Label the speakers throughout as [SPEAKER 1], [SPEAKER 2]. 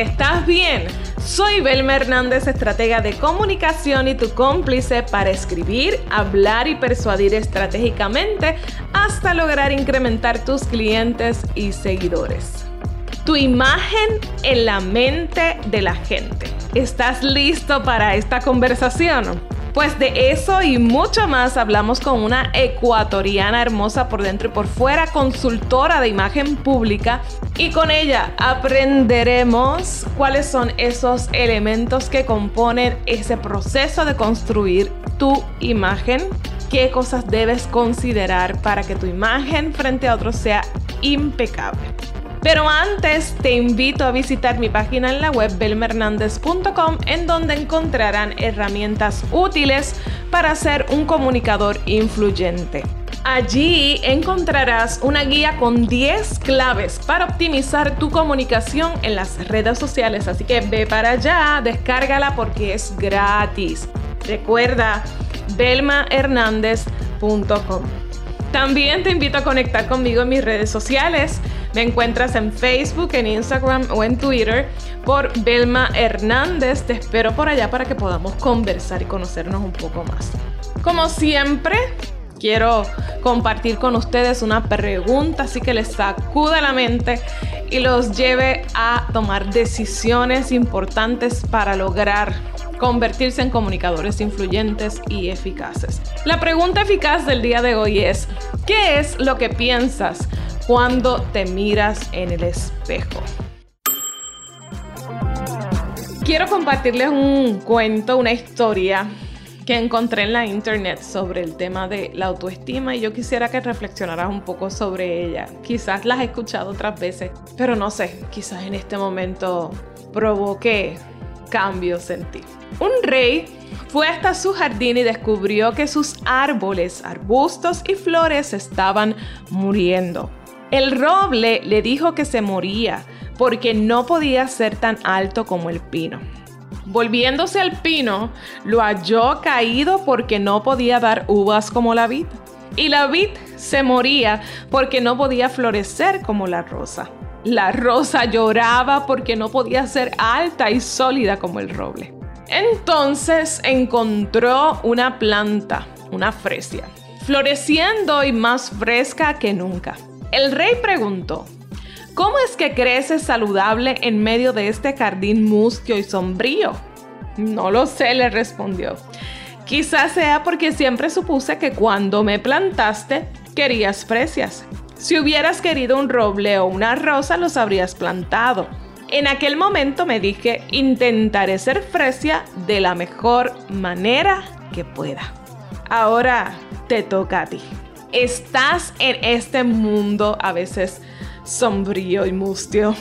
[SPEAKER 1] ¿estás bien? Soy Belma Hernández, estratega de comunicación y tu cómplice para escribir, hablar y persuadir estratégicamente hasta lograr incrementar tus clientes y seguidores. Tu imagen en la mente de la gente. ¿Estás listo para esta conversación? Pues de eso y mucho más hablamos con una ecuatoriana hermosa por dentro y por fuera, consultora de imagen pública y con ella aprenderemos cuáles son esos elementos que componen ese proceso de construir tu imagen, qué cosas debes considerar para que tu imagen frente a otros sea impecable. Pero antes te invito a visitar mi página en la web belmernandez.com en donde encontrarán herramientas útiles para ser un comunicador influyente. Allí encontrarás una guía con 10 claves para optimizar tu comunicación en las redes sociales. Así que ve para allá, descárgala porque es gratis. Recuerda, belmahernandez.com. También te invito a conectar conmigo en mis redes sociales. Me encuentras en Facebook, en Instagram o en Twitter por Belma Hernández. Te espero por allá para que podamos conversar y conocernos un poco más. Como siempre, quiero compartir con ustedes una pregunta así que les sacude la mente y los lleve a tomar decisiones importantes para lograr convertirse en comunicadores influyentes y eficaces. La pregunta eficaz del día de hoy es, ¿qué es lo que piensas cuando te miras en el espejo? Quiero compartirles un cuento, una historia que encontré en la internet sobre el tema de la autoestima y yo quisiera que reflexionaras un poco sobre ella. Quizás las he escuchado otras veces, pero no sé, quizás en este momento provoque cambios en ti. Un rey fue hasta su jardín y descubrió que sus árboles, arbustos y flores estaban muriendo. El roble le dijo que se moría porque no podía ser tan alto como el pino. Volviéndose al pino, lo halló caído porque no podía dar uvas como la vid. Y la vid se moría porque no podía florecer como la rosa. La rosa lloraba porque no podía ser alta y sólida como el roble. Entonces encontró una planta, una fresia, floreciendo y más fresca que nunca. El rey preguntó, ¿cómo es que crece saludable en medio de este jardín mustio y sombrío? No lo sé, le respondió. Quizás sea porque siempre supuse que cuando me plantaste querías fresias si hubieras querido un roble o una rosa, los habrías plantado. En aquel momento me dije, intentaré ser fresia de la mejor manera que pueda. Ahora te toca a ti. Estás en este mundo a veces sombrío y mustio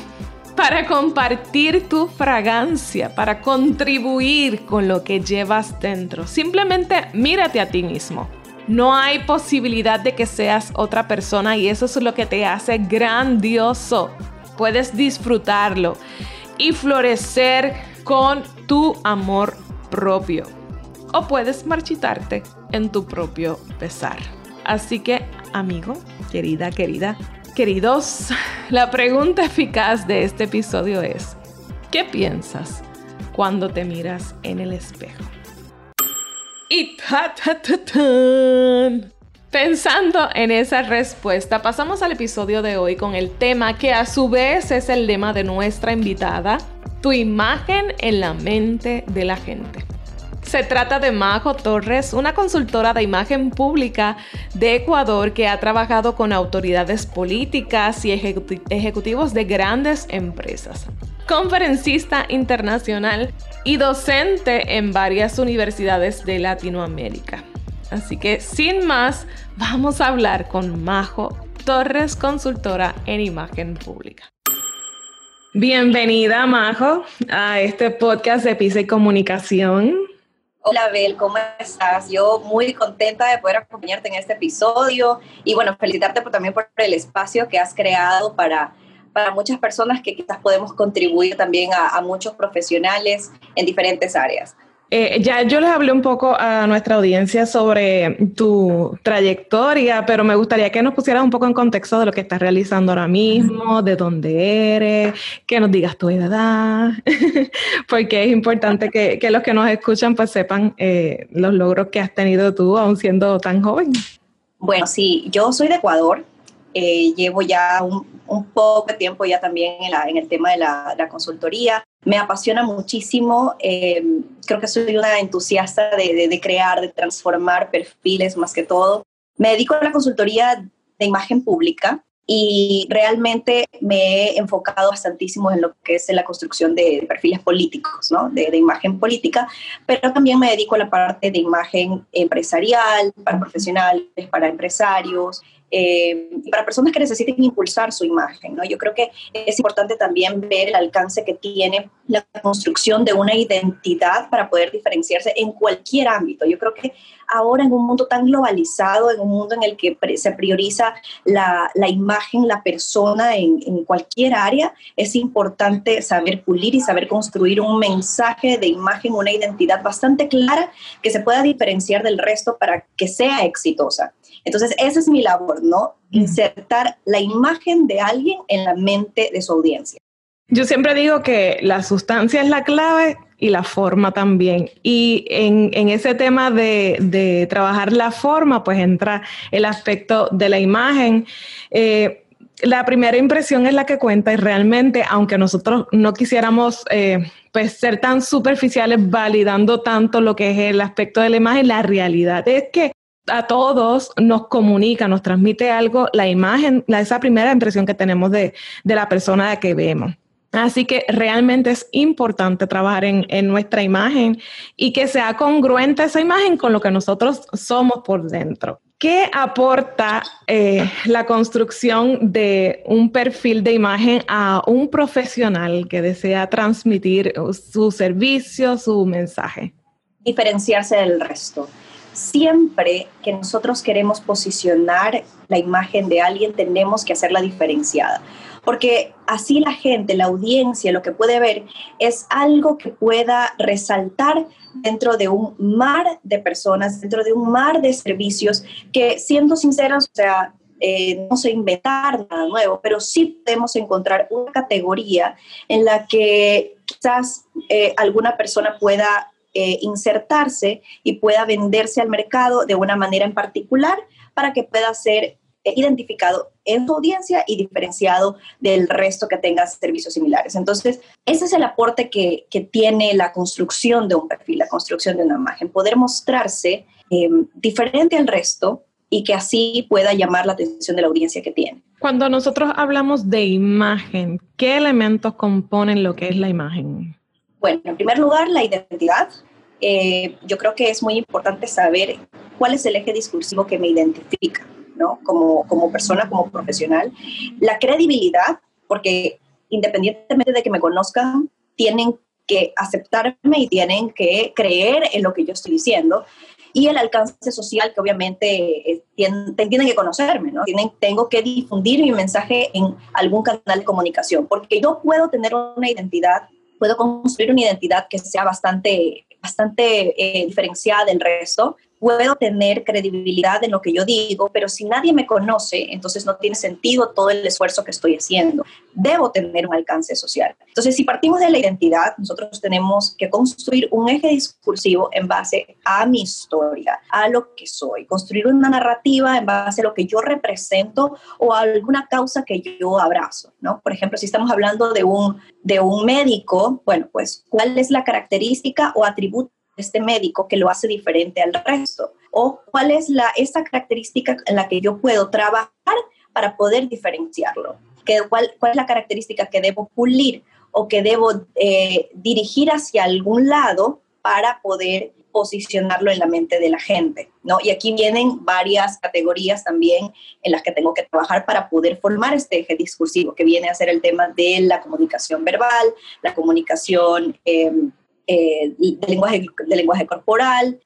[SPEAKER 1] para compartir tu fragancia, para contribuir con lo que llevas dentro. Simplemente mírate a ti mismo. No hay posibilidad de que seas otra persona y eso es lo que te hace grandioso. Puedes disfrutarlo y florecer con tu amor propio. O puedes marchitarte en tu propio pesar. Así que, amigo, querida, querida, queridos, la pregunta eficaz de este episodio es, ¿qué piensas cuando te miras en el espejo? Y ta, ta, ta, Pensando en esa respuesta, pasamos al episodio de hoy con el tema que a su vez es el lema de nuestra invitada, tu imagen en la mente de la gente. Se trata de Majo Torres, una consultora de imagen pública de Ecuador que ha trabajado con autoridades políticas y ejecutivos de grandes empresas conferencista internacional y docente en varias universidades de Latinoamérica. Así que sin más, vamos a hablar con Majo Torres, consultora en imagen pública. Bienvenida, Majo, a este podcast de Pisa y Comunicación.
[SPEAKER 2] Hola, Bel, ¿cómo estás? Yo muy contenta de poder acompañarte en este episodio y bueno, felicitarte también por el espacio que has creado para para muchas personas que quizás podemos contribuir también a, muchos profesionales en diferentes áreas.
[SPEAKER 1] Eh, ya yo les hablé un poco a nuestra audiencia sobre tu trayectoria, pero me gustaría que nos pusieras un poco en contexto de lo que estás realizando ahora mismo, de dónde eres, que nos digas tu edad, porque es importante que, los que nos escuchan pues sepan eh, los logros que has tenido tú aún siendo tan joven.
[SPEAKER 2] Bueno, sí, yo soy de Ecuador, eh, llevo ya un, poco de tiempo ya también en, el tema de la, consultoría. Me apasiona muchísimo, eh, creo que soy una entusiasta de, crear, de transformar perfiles más que todo. Me dedico a la consultoría de imagen pública y realmente me he enfocado bastantísimo en lo que es la construcción de perfiles políticos, ¿no? de, de, imagen política, pero también me dedico a la parte de imagen empresarial, para profesionales, para empresarios, eh, para personas que necesiten impulsar su imagen. ¿no? Yo creo que es importante también ver el alcance que tiene la construcción de una identidad para poder diferenciarse en cualquier ámbito. Yo creo que ahora en un mundo tan globalizado, en un mundo en el que se prioriza la, la imagen, la persona en, en, cualquier área, es importante saber pulir y saber construir un mensaje de imagen, una identidad bastante clara que se pueda diferenciar del resto para que sea exitosa. Entonces, esa es mi labor, ¿no? Insertar la imagen de alguien en la mente de su audiencia.
[SPEAKER 1] Yo siempre digo que la sustancia es la clave y la forma también. Y en, ese tema de, trabajar la forma, pues entra el aspecto de la imagen. Eh, la primera impresión es la que cuenta y realmente, aunque nosotros no quisiéramos eh, pues ser tan superficiales validando tanto lo que es el aspecto de la imagen, la realidad es que a todos nos comunica, nos transmite algo, la imagen, la, esa primera impresión que tenemos de, la persona que vemos. Así que realmente es importante trabajar en, nuestra imagen y que sea congruente esa imagen con lo que nosotros somos por dentro. ¿Qué aporta eh, la construcción de un perfil de imagen a un profesional que desea transmitir su servicio, su mensaje?
[SPEAKER 2] Diferenciarse del resto siempre que nosotros queremos posicionar la imagen de alguien, tenemos que hacerla diferenciada. Porque así la gente, la audiencia, lo que puede ver es algo que pueda resaltar dentro de un mar de personas, dentro de un mar de servicios que, siendo sinceros, o sea, eh, no sé inventar nada nuevo, pero sí podemos encontrar una categoría en la que quizás eh, alguna persona pueda eh, insertarse y pueda venderse al mercado de una manera en particular para que pueda ser eh, identificado en su audiencia y diferenciado del resto que tenga servicios similares. Entonces, ese es el aporte que, tiene la construcción de un perfil, la construcción de una imagen, poder mostrarse em, diferente al resto y que así pueda llamar la atención de la audiencia que tiene.
[SPEAKER 1] Cuando nosotros hablamos de imagen, ¿qué elementos componen lo que es la imagen?
[SPEAKER 2] Bueno, en primer lugar, la identidad. Eh, yo creo que es muy importante saber cuál es el eje discursivo que me identifica, ¿no? Como, como persona, como profesional. La credibilidad, porque independientemente de que me conozcan, tienen que aceptarme y tienen que creer en lo que yo estoy diciendo. Y el alcance social, que obviamente eh, tienen, tienen, que conocerme, ¿no? Tienen, tengo que difundir mi mensaje en algún canal de comunicación, porque yo puedo tener una identidad puedo construir una identidad que sea bastante, bastante eh, diferenciada del resto puedo tener credibilidad en lo que yo digo, pero si nadie me conoce, entonces no tiene sentido todo el esfuerzo que estoy haciendo. Debo tener un alcance social. Entonces, si partimos de la identidad, nosotros tenemos que construir un eje discursivo en base a mi historia, a lo que soy, construir una narrativa en base a lo que yo represento o a alguna causa que yo abrazo, ¿no? Por ejemplo, si estamos hablando de un, de un médico, bueno, pues, ¿cuál es la característica o atributo este médico que lo hace diferente al resto? ¿O cuál es la, esa característica en la que yo puedo trabajar para poder diferenciarlo? ¿Qué, cuál, ¿Cuál es la característica que debo pulir o que debo eh, dirigir hacia algún lado para poder posicionarlo en la mente de la gente, ¿no? Y aquí vienen varias categorías también en las que tengo que trabajar para poder formar este eje discursivo, que viene a ser el tema de la comunicación verbal, la comunicación em, eh, de, lenguaje, de lenguaje corporal,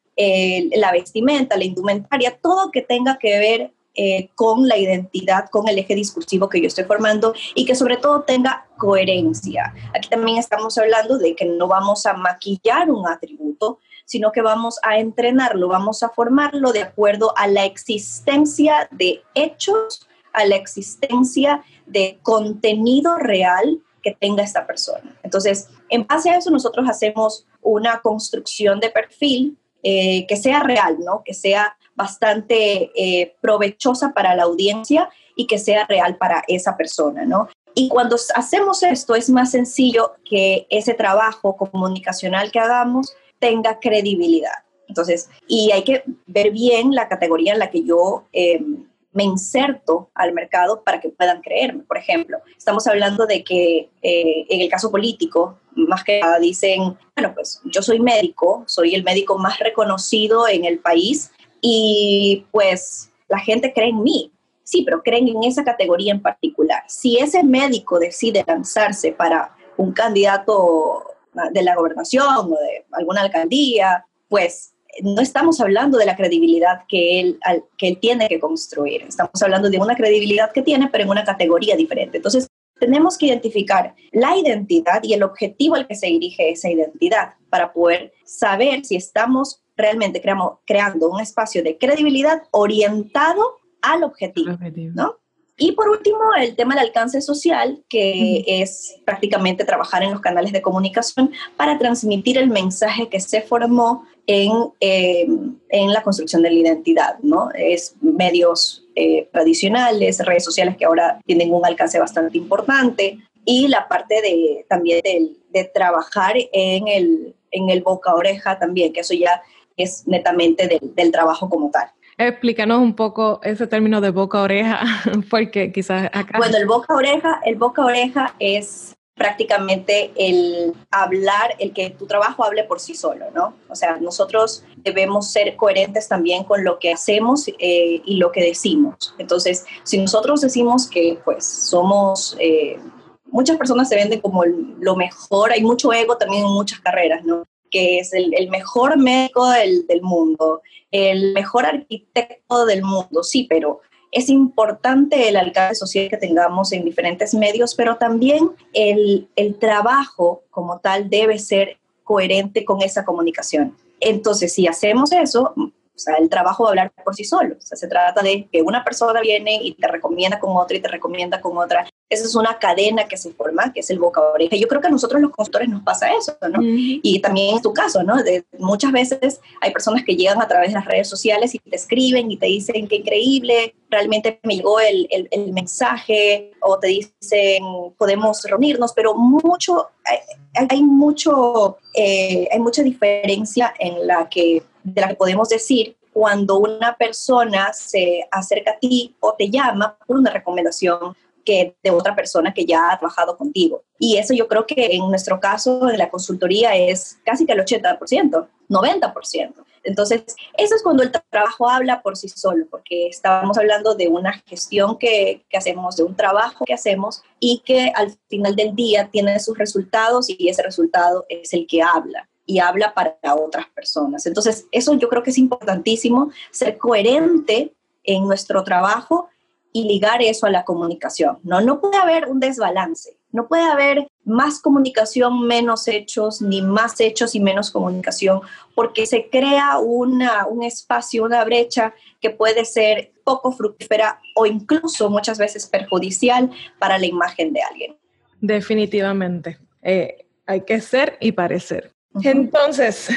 [SPEAKER 2] la vestimenta, la indumentaria, todo que tenga que ver eh, con la identidad, con el eje discursivo que yo estoy formando y que sobre todo tenga coherencia. Aquí también estamos hablando de que no vamos a maquillar un atributo, sino que vamos a entrenarlo, vamos a formarlo de acuerdo a la existencia de hechos, a la existencia de contenido real que tenga esta persona. Entonces, en base a eso nosotros hacemos una construcción de perfil eh, que sea real, ¿no? Que sea bastante eh, provechosa para la audiencia y que sea real para esa persona, ¿no? Y cuando hacemos esto es más sencillo que ese trabajo comunicacional que hagamos tenga credibilidad. Entonces, y hay que ver bien la categoría en la que yo em, me inserto al mercado para que puedan creerme. Por ejemplo, estamos hablando de que eh, en el caso político, más que nada dicen, bueno, pues yo soy médico, soy el médico más reconocido en el país y pues la gente cree en mí. Sí, pero creen en esa categoría en particular. Si ese médico decide lanzarse para un candidato de la gobernación o de alguna alcaldía, pues no estamos hablando de la credibilidad que él, que él tiene que construir, estamos hablando de una credibilidad que tiene, pero en una categoría diferente. Entonces, tenemos que identificar la identidad y el objetivo al que se dirige esa identidad para poder saber si estamos realmente creando un espacio de credibilidad orientado al objetivo, ¿no? Y por último, el tema del alcance social, que es prácticamente trabajar en los canales de comunicación para transmitir el mensaje que se formó en, eh, en la construcción de la identidad, ¿no? Es medios eh, tradicionales, redes sociales que ahora tienen un alcance bastante importante y la parte de, también de, de trabajar en el, en el boca a oreja también, que eso ya es netamente del, del trabajo como tal.
[SPEAKER 1] Explícanos un poco ese término de boca a oreja, porque quizás acá...
[SPEAKER 2] Bueno, el boca oreja, el boca oreja es prácticamente el hablar, el que tu trabajo hable por sí solo, ¿no? O sea, nosotros debemos ser coherentes también con lo que hacemos eh, y lo que decimos. Entonces, si nosotros decimos que pues somos... Eh, muchas personas se venden como lo mejor, hay mucho ego también en muchas carreras, ¿no? que es el, mejor médico del, del, mundo, el mejor arquitecto del mundo, sí, pero es importante el alcance social que tengamos en diferentes medios, pero también el, el trabajo como tal debe ser coherente con esa comunicación. Entonces, si hacemos eso, sea, el trabajo va a hablar por sí solo. O sea, se trata de que una persona viene y te recomienda con otra y te recomienda con otra. Esa es una cadena que se forma, que es el boca a oreja. Yo creo que a nosotros los consultores nos pasa eso, ¿no? Y también en tu caso, ¿no? De, muchas veces hay personas que llegan a través de las redes sociales y te escriben y te dicen qué increíble, realmente me llegó el, el, mensaje, o te dicen podemos reunirnos, pero mucho, hay, hay mucho, eh, hay mucha diferencia en la que de la que podemos decir cuando una persona se acerca a ti o te llama por una recomendación que de otra persona que ya ha trabajado contigo. Y eso yo creo que en nuestro caso de la consultoría es casi que el 80%, 90%. Entonces, eso es cuando el trabajo habla por sí solo, porque estábamos hablando de una gestión que, que, hacemos, de un trabajo que hacemos y que al final del día tiene sus resultados y ese resultado es el que habla y habla para otras personas. Entonces, eso yo creo que es importantísimo, ser coherente en nuestro trabajo y ligar eso a la comunicación. No, no puede haber un desbalance, no puede haber más comunicación, menos hechos, ni más hechos y menos comunicación, porque se crea una, un espacio, una brecha que puede ser poco fructífera o incluso muchas veces perjudicial para la imagen de alguien.
[SPEAKER 1] Definitivamente. Eh, hay que ser y parecer. Entonces,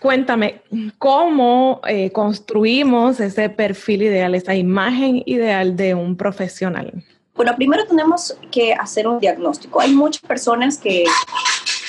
[SPEAKER 1] cuéntame, ¿cómo eh, construimos ese perfil ideal, esa imagen ideal de un profesional?
[SPEAKER 2] Bueno, primero tenemos que hacer un diagnóstico. Hay muchas personas que,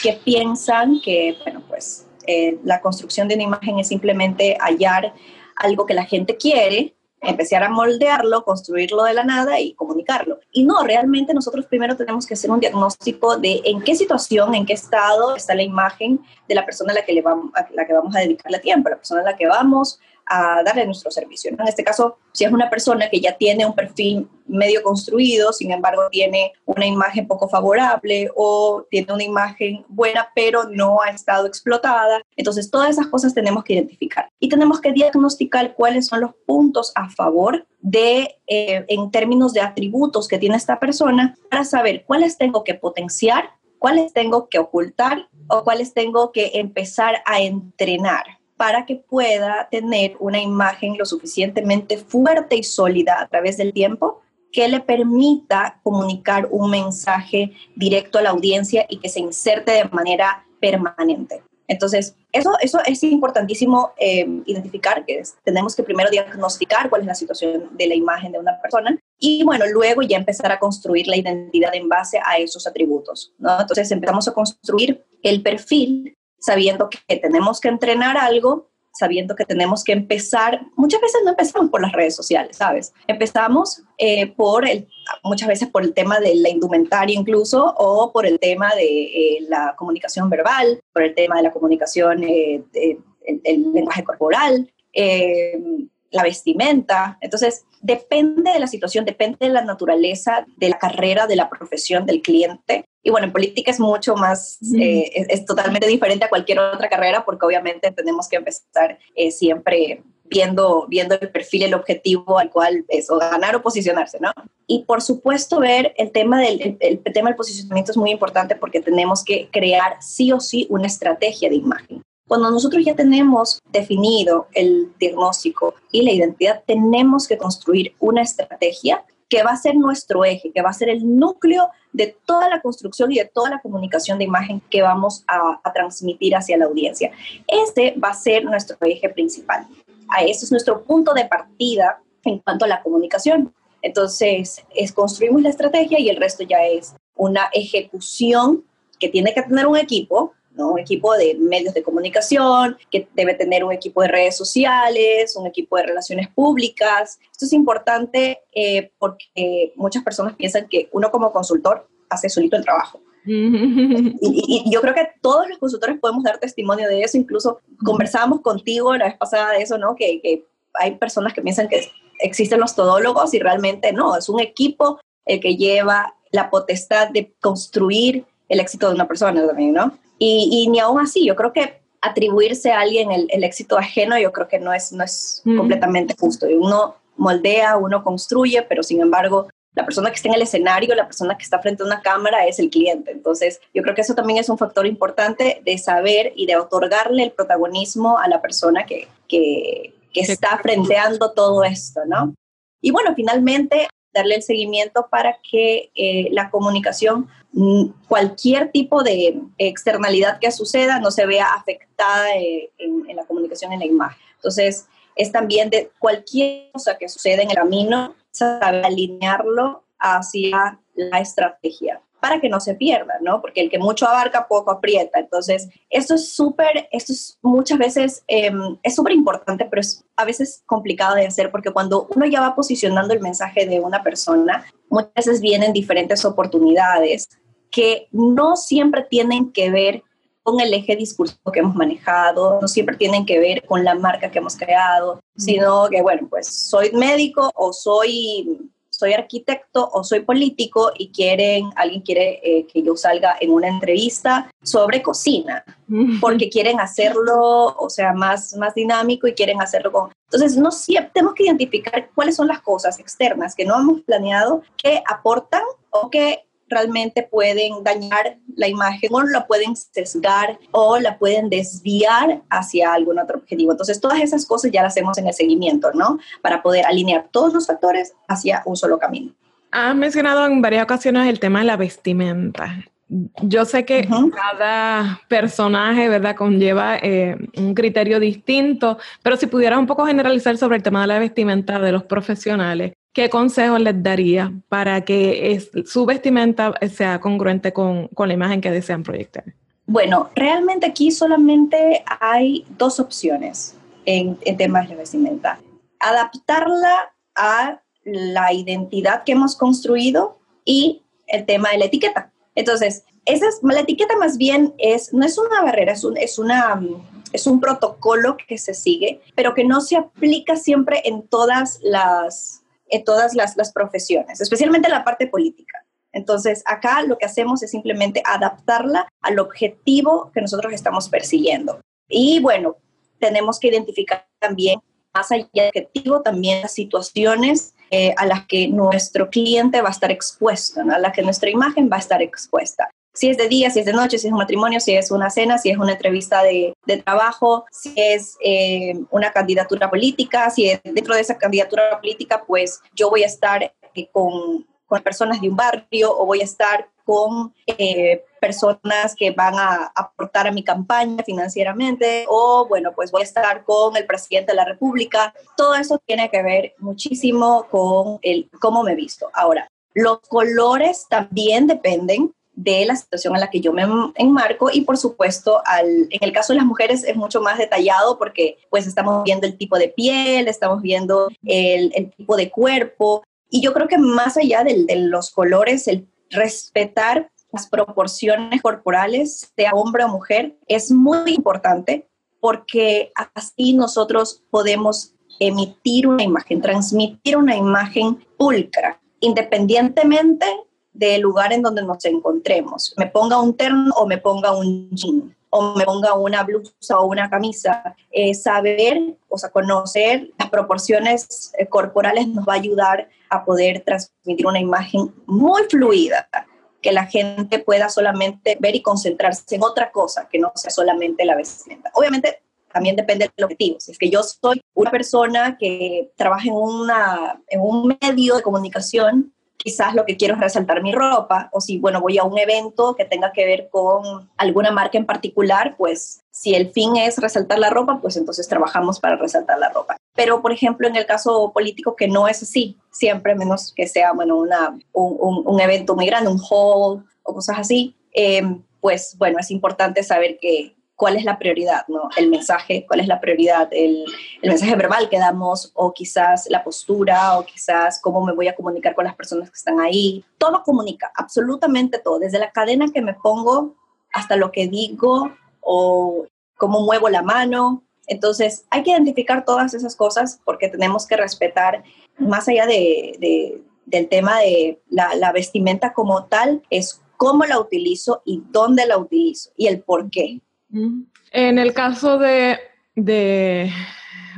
[SPEAKER 2] que piensan que, bueno, pues eh, la construcción de una imagen es simplemente hallar algo que la gente quiere empezar a moldearlo, construirlo de la nada y comunicarlo. Y no, realmente nosotros primero tenemos que hacer un diagnóstico de en qué situación, en qué estado está la imagen de la persona a la que, le vamos, a la que vamos a dedicarle tiempo, la persona a la que vamos a darle nuestro servicio. En este caso, si es una persona que ya tiene un perfil medio construido, sin embargo tiene una imagen poco favorable o tiene una imagen buena pero no ha estado explotada, entonces todas esas cosas tenemos que identificar y tenemos que diagnosticar cuáles son los puntos a favor de, eh, en términos de atributos que tiene esta persona para saber cuáles tengo que potenciar, cuáles tengo que ocultar o cuáles tengo que empezar a entrenar para que pueda tener una imagen lo suficientemente fuerte y sólida a través del tiempo que le permita comunicar un mensaje directo a la audiencia y que se inserte de manera permanente. Entonces, eso, eso es importantísimo eh, identificar, que tenemos que primero diagnosticar cuál es la situación de la imagen de una persona y bueno, luego ya empezar a construir la identidad en base a esos atributos. ¿no? Entonces, empezamos a construir el perfil sabiendo que tenemos que entrenar algo, sabiendo que tenemos que empezar, muchas veces no empezamos por las redes sociales, ¿sabes? Empezamos eh, por el, muchas veces por el tema de la indumentaria incluso, o por el tema de eh, la comunicación verbal, por el tema de la comunicación, eh, el, lenguaje corporal, la vestimenta. Entonces, depende de la situación, depende de la naturaleza de la carrera, de la profesión del cliente. Y bueno, en política es mucho más, eh, es, totalmente diferente a cualquier otra carrera porque obviamente tenemos que empezar eh, siempre viendo, viendo el perfil, el objetivo al cual es o ganar o posicionarse, ¿no? Y por supuesto ver el tema del, el tema del posicionamiento es muy importante porque tenemos que crear sí o sí una estrategia de imagen. Cuando nosotros ya tenemos definido el diagnóstico y la identidad, tenemos que construir una estrategia que va a ser nuestro eje, que va a ser el núcleo de toda la construcción y de toda la comunicación de imagen que vamos a, transmitir hacia la audiencia. Este va a ser nuestro eje principal. A ese es nuestro punto de partida en cuanto a la comunicación. Entonces, es, construimos la estrategia y el resto ya es una ejecución que tiene que tener un equipo, un equipo de medios de comunicación, que debe tener un equipo de redes sociales, un equipo de relaciones públicas. Esto es importante eh, porque muchas personas piensan que uno como consultor hace solito el trabajo. y, yo creo que todos los consultores podemos dar testimonio de eso, incluso conversábamos contigo la vez pasada de eso, ¿no? Que, que hay personas que piensan que existen los todólogos y realmente no, es un equipo el que lleva la potestad de construir el éxito de una persona también, ¿no? Y, ni aún así, yo creo que atribuirse a alguien el, éxito ajeno, yo creo que no es, no es completamente justo. Uno moldea, uno construye, pero sin embargo, la persona que está en el escenario, la persona que está frente a una cámara es el cliente. Entonces, yo creo que eso también es un factor importante de saber y de otorgarle el protagonismo a la persona que, que, que está frenteando todo esto, ¿no? Y bueno, finalmente, darle el seguimiento para que eh, la comunicación, mm, cualquier tipo de externalidad que suceda, no se vea afectada eh, en, en, la comunicación, en la imagen. Entonces, es también de cualquier cosa que suceda en el camino, saber alinearlo hacia la estrategia para que no se pierda, ¿no? Porque el que mucho abarca, poco aprieta. Entonces, esto es súper, esto es muchas veces, em, es súper importante, pero es a veces complicado de hacer porque cuando uno ya va posicionando el mensaje de una persona, muchas veces vienen diferentes oportunidades que no siempre tienen que ver con el eje discursivo que hemos manejado, no siempre tienen que ver con la marca que hemos creado, sino que, bueno, pues soy médico o soy soy arquitecto o soy político y quieren, alguien quiere eh, que yo salga en una entrevista sobre cocina, porque quieren hacerlo, o sea, más, más dinámico y quieren hacerlo con... Entonces, no siempre tenemos que identificar cuáles son las cosas externas que no hemos planeado que aportan o que realmente pueden dañar la imagen o la pueden sesgar o la pueden desviar hacia algún otro objetivo. Entonces, todas esas cosas ya las hacemos en el seguimiento, ¿no? Para poder alinear todos los factores hacia un solo camino.
[SPEAKER 1] Has mencionado en varias ocasiones el tema de la vestimenta. Yo sé que cada personaje, ¿verdad?, conlleva eh, un criterio distinto, pero si pudieras un poco generalizar sobre el tema de la vestimenta de los profesionales, ¿qué consejo les daría para que su vestimenta sea congruente con, la imagen que desean proyectar?
[SPEAKER 2] Bueno, realmente aquí solamente hay dos opciones en, en temas de vestimenta. Adaptarla a la identidad que hemos construido y el tema de la etiqueta. Entonces, esa es, la etiqueta más bien es, no es una barrera, es un, es, una, es un protocolo que se sigue, pero que no se aplica siempre en todas las, en todas las, las profesiones, especialmente en la parte política. Entonces, acá lo que hacemos es simplemente adaptarla al objetivo que nosotros estamos persiguiendo. Y bueno, tenemos que identificar también, más allá del objetivo, también las situaciones eh, a las que nuestro cliente va a estar expuesto, a las que nuestra imagen va a estar expuesta. Si es de día, si es de noche, si es un matrimonio, si es una cena, si es una entrevista de, de trabajo, si es eh, una candidatura política, si dentro de esa candidatura política, pues yo voy a estar eh, con, con, personas de un barrio o voy a estar con eh, personas que van a aportar a mi campaña financieramente o bueno, pues voy a estar con el presidente de la República. Todo eso tiene que ver muchísimo con el cómo me visto. Ahora, los colores también dependen de la situación en la que yo me enmarco y por supuesto al, en el caso de las mujeres es mucho más detallado porque pues estamos viendo el tipo de piel, estamos viendo el, el tipo de cuerpo y yo creo que más allá de, de los colores, el respetar las proporciones corporales, sea hombre o mujer, es muy importante porque así nosotros podemos emitir una imagen, transmitir una imagen pulcra, independientemente del lugar en donde nos encontremos. Me ponga un terno o me ponga un jean o me ponga una blusa o una camisa. Eh, saber, o sea, conocer las proporciones eh, corporales nos va a ayudar a poder transmitir una imagen muy fluida que la gente pueda solamente ver y concentrarse en otra cosa que no sea solamente la vestimenta. Obviamente también depende del objetivo. Si es que yo soy una persona que trabaja en, una, en un medio de comunicación quizás lo que quiero es resaltar mi ropa, o si, bueno, voy a un evento que tenga que ver con alguna marca en particular, pues si el fin es resaltar la ropa, pues entonces trabajamos para resaltar la ropa. Pero, por ejemplo, en el caso político, que no es así, siempre menos que sea, bueno, una, un, un, evento muy grande, un hall o cosas así, eh, pues bueno, es importante saber que cuál es la prioridad, ¿no? El mensaje, cuál es la prioridad, el, el, mensaje verbal que damos o quizás la postura o quizás cómo me voy a comunicar con las personas que están ahí. Todo comunica, absolutamente todo, desde la cadena que me pongo hasta lo que digo o cómo muevo la mano. Entonces, hay que identificar todas esas cosas porque tenemos que respetar, más allá de, de, del tema de la, la vestimenta como tal, es cómo la utilizo y dónde la utilizo y el por qué.
[SPEAKER 1] En el caso de,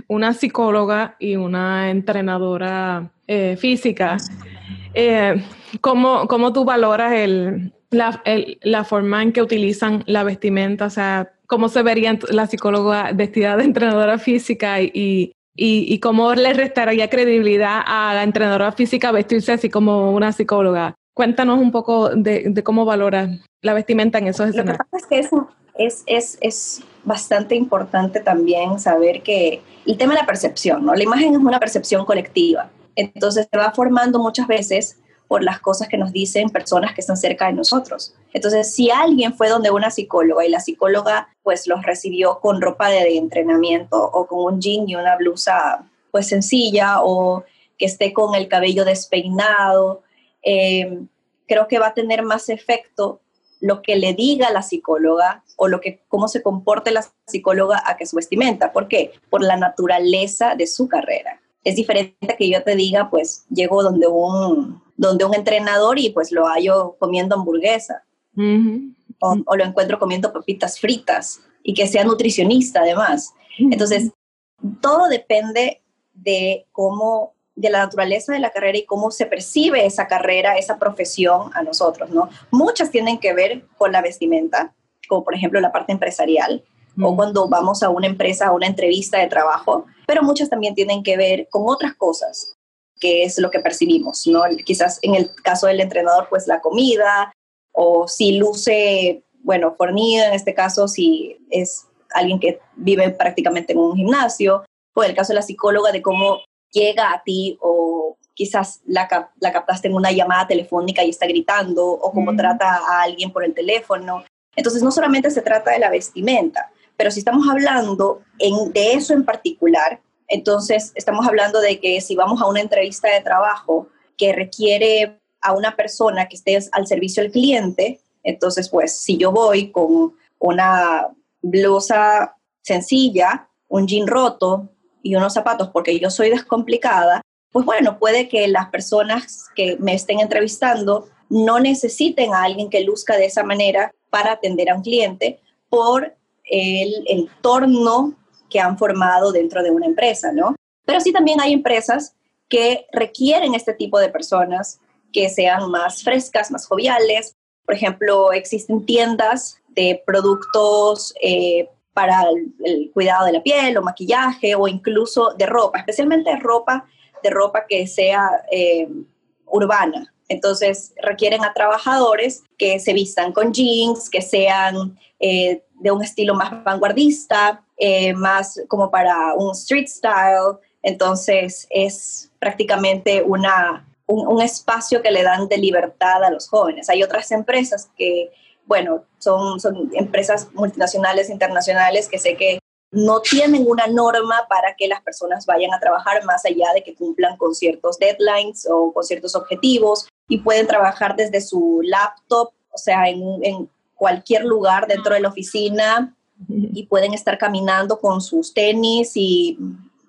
[SPEAKER 1] una psicóloga y una entrenadora eh, física, eh, ¿cómo, tú valoras la, forma en que utilizan la vestimenta? O sea, ¿cómo se vería la psicóloga vestida de entrenadora física y, y, cómo le restaría credibilidad a la entrenadora física vestirse así como una psicóloga? Cuéntanos un poco de, cómo valora la vestimenta en esos escenarios.
[SPEAKER 2] Lo que pasa es que es, es, es, bastante importante también saber que el tema de la percepción, ¿no? La imagen es una percepción colectiva. Entonces se va formando muchas veces por las cosas que nos dicen personas que están cerca de nosotros. Entonces, si alguien fue donde una psicóloga y la psicóloga pues los recibió con ropa de, entrenamiento o con un jean y una blusa pues sencilla o que esté con el cabello despeinado, eh, creo que va a tener más efecto lo que le diga la psicóloga o lo que cómo se comporte la psicóloga a que su vestimenta. ¿Por qué? Por la naturaleza de su carrera. Es diferente que yo te diga, pues llego donde un, donde un entrenador y pues lo hallo comiendo hamburguesa. o, lo encuentro comiendo papitas fritas y que sea nutricionista además. Entonces, todo depende de cómo de la naturaleza de la carrera y cómo se percibe esa carrera, esa profesión a nosotros, ¿no? Muchas tienen que ver con la vestimenta, como por ejemplo la parte empresarial, o cuando vamos a una empresa, a una entrevista de trabajo, pero muchas también tienen que ver con otras cosas, que es lo que percibimos, ¿no? Quizás en el caso del entrenador, pues la comida, o si luce, bueno, fornido, en este caso, si es alguien que vive prácticamente en un gimnasio, o en el caso de la psicóloga, de cómo llega a ti o quizás la, la captaste en una llamada telefónica y está gritando o cómo trata a alguien por el teléfono. Entonces, no solamente se trata de la vestimenta, pero si estamos hablando en, de eso en particular, entonces estamos hablando de que si vamos a una entrevista de trabajo que requiere a una persona que esté al servicio del cliente, entonces pues si yo voy con una blusa sencilla, un jean roto, y unos zapatos porque yo soy descomplicada, pues bueno, puede que las personas que me estén entrevistando no necesiten a alguien que luzca de esa manera para atender a un cliente por el entorno que han formado dentro de una empresa, ¿no? Pero sí también hay empresas que requieren este tipo de personas que sean más frescas, más joviales, Por ejemplo, existen tiendas de productos eh, para el, cuidado de la piel o maquillaje o incluso de ropa, especialmente ropa, de ropa que sea eh, urbana. Entonces requieren a trabajadores que se vistan con jeans, que sean eh, de un estilo más vanguardista, más como para un street style. Entonces es prácticamente una, un, espacio que le dan de libertad a los jóvenes. Hay otras empresas que, bueno, son, son empresas multinacionales, internacionales, que sé que no tienen una norma para que las personas vayan a trabajar más allá de que cumplan con ciertos deadlines o con ciertos objetivos y pueden trabajar desde su laptop, o sea, en, en cualquier lugar dentro de la oficina y pueden estar caminando con sus tenis y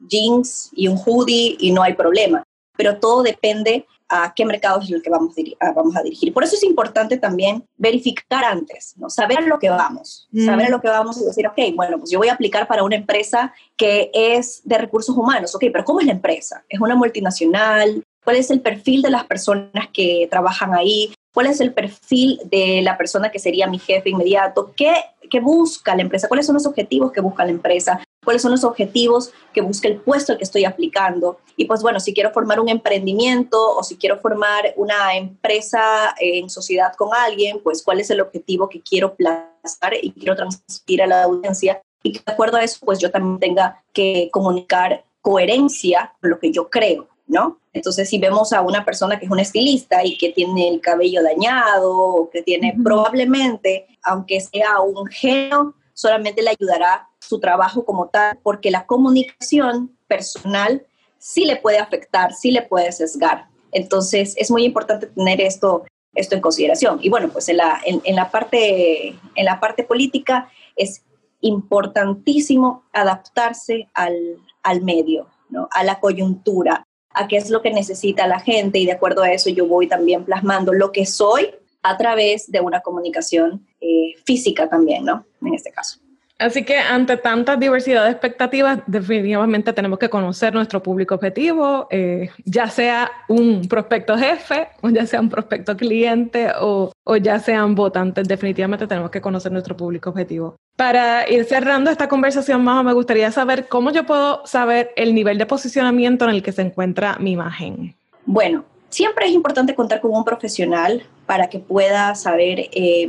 [SPEAKER 2] jeans y un hoodie y no hay problema. Pero todo depende a qué mercado es el que vamos a, vamos a dirigir. Por eso es importante también verificar antes, ¿no? saber a lo que vamos, mm. saber a lo que vamos y decir, ok, bueno, pues yo voy a aplicar para una empresa que es de recursos humanos, ok, pero ¿cómo es la empresa? ¿Es una multinacional? ¿Cuál es el perfil de las personas que trabajan ahí? ¿Cuál es el perfil de la persona que sería mi jefe inmediato? ¿Qué, qué busca la empresa? ¿Cuáles son los objetivos que busca la empresa? cuáles son los objetivos que busca el puesto al que estoy aplicando. Y pues bueno, si quiero formar un emprendimiento o si quiero formar una empresa en sociedad con alguien, pues cuál es el objetivo que quiero plasmar y quiero transmitir a la audiencia. Y de acuerdo a eso, pues yo también tenga que comunicar coherencia con lo que yo creo, ¿no? Entonces, si vemos a una persona que es un estilista y que tiene el cabello dañado o que tiene probablemente, aunque sea un genio, solamente le ayudará su trabajo como tal, porque la comunicación personal sí le puede afectar, sí le puede sesgar. Entonces, es muy importante tener esto, esto en consideración. Y bueno, pues en la, en, la, parte, en la parte política es importantísimo adaptarse al, al medio, ¿no? a la coyuntura, a qué es lo que necesita la gente y de acuerdo a eso yo voy también plasmando lo que soy a través de una comunicación eh, física también, ¿no? En este caso.
[SPEAKER 1] Así que ante tanta diversidad de expectativas, definitivamente tenemos que conocer nuestro público objetivo, eh, ya sea un prospecto jefe, o ya sea un prospecto cliente, o, o, ya sean votantes. Definitivamente tenemos que conocer nuestro público objetivo. Para ir cerrando esta conversación más, me gustaría saber cómo yo puedo saber el nivel de posicionamiento en el que se encuentra mi imagen.
[SPEAKER 2] Bueno, siempre es importante contar con un profesional para que pueda saber eh,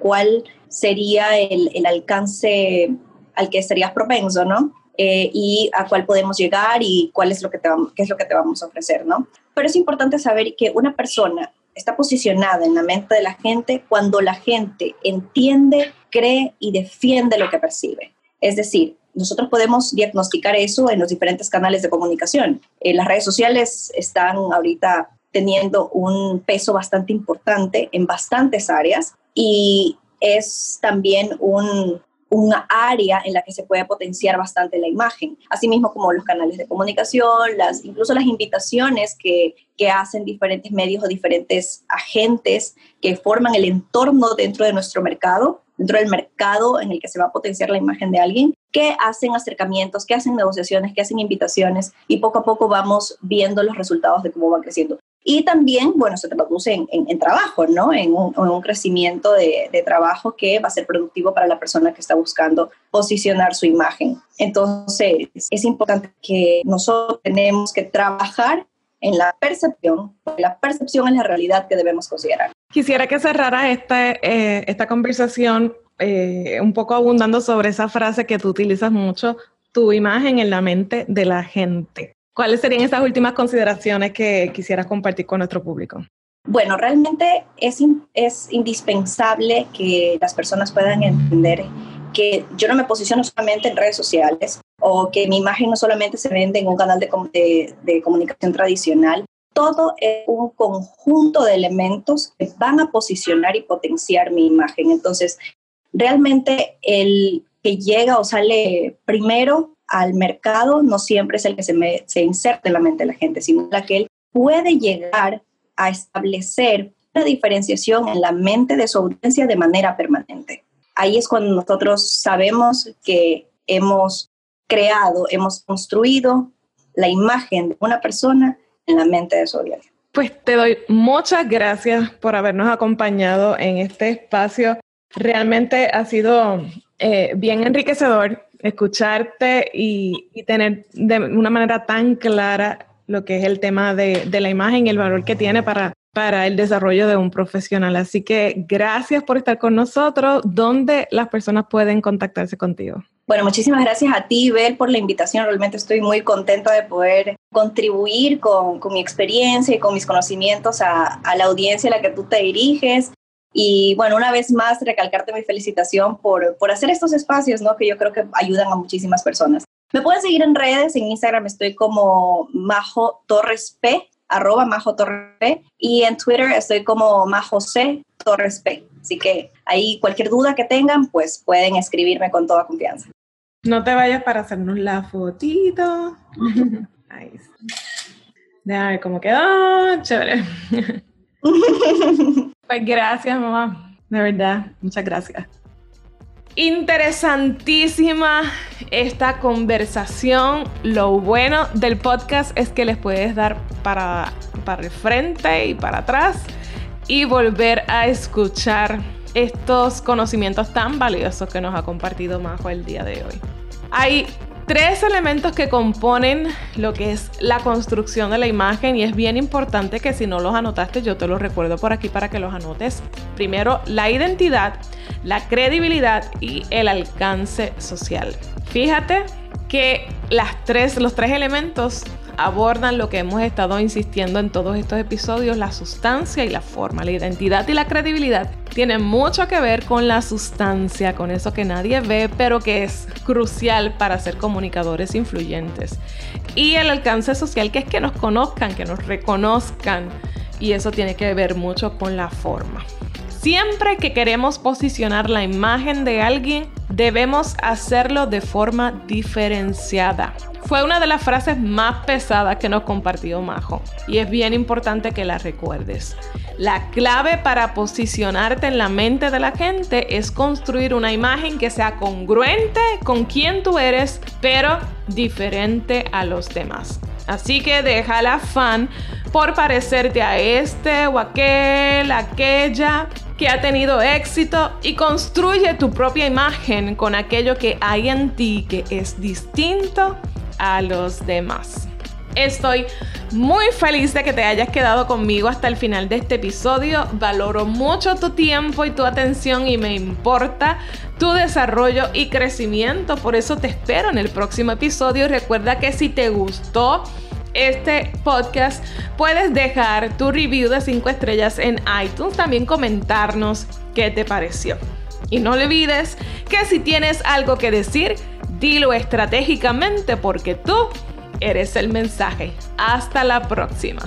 [SPEAKER 2] cuál sería el, el alcance al que estarías propenso, ¿no? Eh, y a cuál podemos llegar y cuál es lo que qué es lo que te vamos a ofrecer, ¿no? Pero es importante saber que una persona está posicionada en la mente de la gente cuando la gente entiende, cree y defiende lo que percibe. Es decir, nosotros podemos diagnosticar eso en los diferentes canales de comunicación. Eh, las redes sociales están ahorita teniendo un peso bastante importante en bastantes áreas y es también un, una área en la que se puede potenciar bastante la imagen, asimismo como los canales de comunicación, las, incluso las invitaciones que, que hacen diferentes medios o diferentes agentes que forman el entorno dentro de nuestro mercado, dentro del mercado en el que se va a potenciar la imagen de alguien, que hacen acercamientos, que hacen negociaciones, que hacen invitaciones y poco a poco vamos viendo los resultados de cómo va creciendo. Y también, bueno, se traduce en, en, trabajo, ¿no? En un, crecimiento de, de, trabajo que va a ser productivo para la persona que está buscando posicionar su imagen. Entonces, es importante que nosotros tenemos que trabajar en la percepción, la percepción es la realidad que debemos considerar.
[SPEAKER 1] Quisiera que cerrara esta, eh, esta conversación eh, un poco abundando sobre esa frase que tú utilizas mucho, tu imagen en la mente de la gente. ¿Cuáles serían esas últimas consideraciones que quisieras compartir con nuestro público?
[SPEAKER 2] Bueno, realmente es, es indispensable que las personas puedan entender que yo no me posiciono solamente en redes sociales o que mi imagen no solamente se vende en un canal de, de, comunicación tradicional. Todo es un conjunto de elementos que van a posicionar y potenciar mi imagen. Entonces, realmente el que llega o sale primero al mercado no siempre es el que se, me, se inserta en la mente de la gente, sino la que él puede llegar a establecer una diferenciación en la mente de su audiencia de manera permanente. Ahí es cuando nosotros sabemos que hemos creado, hemos construido la imagen de una persona en la mente de su audiencia.
[SPEAKER 1] Pues te doy muchas gracias por habernos acompañado en este espacio. Realmente ha sido eh, bien enriquecedor escucharte y, tener de una manera tan clara lo que es el tema de, de la imagen y el valor que tiene para, para el desarrollo de un profesional. Así que gracias por estar con nosotros. ¿Dónde las personas pueden contactarse contigo?
[SPEAKER 2] Bueno, muchísimas gracias a ti, Bel, por la invitación. Realmente estoy muy contenta de poder contribuir con, con mi experiencia y con mis conocimientos a, a, la audiencia a la que tú te diriges. Y bueno, una vez más, recalcarte mi felicitación por, por hacer estos espacios, ¿no? Que yo creo que ayudan a muchísimas personas. Me pueden seguir en redes, en Instagram estoy como Majo Torres P, arroba Majo Torres P, y en Twitter estoy como Majo C Torres P. Así que ahí cualquier duda que tengan, pues pueden escribirme con toda confianza.
[SPEAKER 1] No te vayas para hacernos la fotito. Ahí Déjame ver cómo quedó. Chévere. pues gracias, mamá. De verdad, muchas gracias. Interesantísima esta conversación. Lo bueno del podcast es que les puedes dar para, para el frente y para atrás y volver a escuchar estos conocimientos tan valiosos que nos ha compartido Majo el día de hoy. Hay tres elementos que componen lo que es la construcción de la imagen y es bien importante que si no los anotaste yo te los recuerdo por aquí para que los anotes. Primero, la identidad, la credibilidad y el alcance social. Fíjate que las tres, los tres elementos abordan lo que hemos estado insistiendo en todos estos episodios, la sustancia y la forma. La identidad y la credibilidad tienen mucho que ver con la sustancia, con eso que nadie ve, pero que es crucial para ser comunicadores influyentes. Y el alcance social, que es que nos conozcan, que nos reconozcan. Y eso tiene que ver mucho con la forma. Siempre que queremos posicionar la imagen de alguien, debemos hacerlo de forma diferenciada. Fue una de las frases más pesadas que nos compartió Majo y es bien importante que la recuerdes. La clave para posicionarte en la mente de la gente es construir una imagen que sea congruente con quien tú eres, pero diferente a los demás. Así que deja la fan por parecerte a este o aquel, aquella que ha tenido éxito y construye tu propia imagen con aquello que hay en ti que es distinto a los demás. Estoy muy feliz de que te hayas quedado conmigo hasta el final de este episodio. Valoro mucho tu tiempo y tu atención y me importa tu desarrollo y crecimiento. Por eso te espero en el próximo episodio. Recuerda que si te gustó, este podcast, puedes dejar tu review de 5 estrellas en iTunes, también comentarnos qué te pareció. Y no olvides que si tienes algo que decir, dilo estratégicamente porque tú eres el mensaje. Hasta la próxima.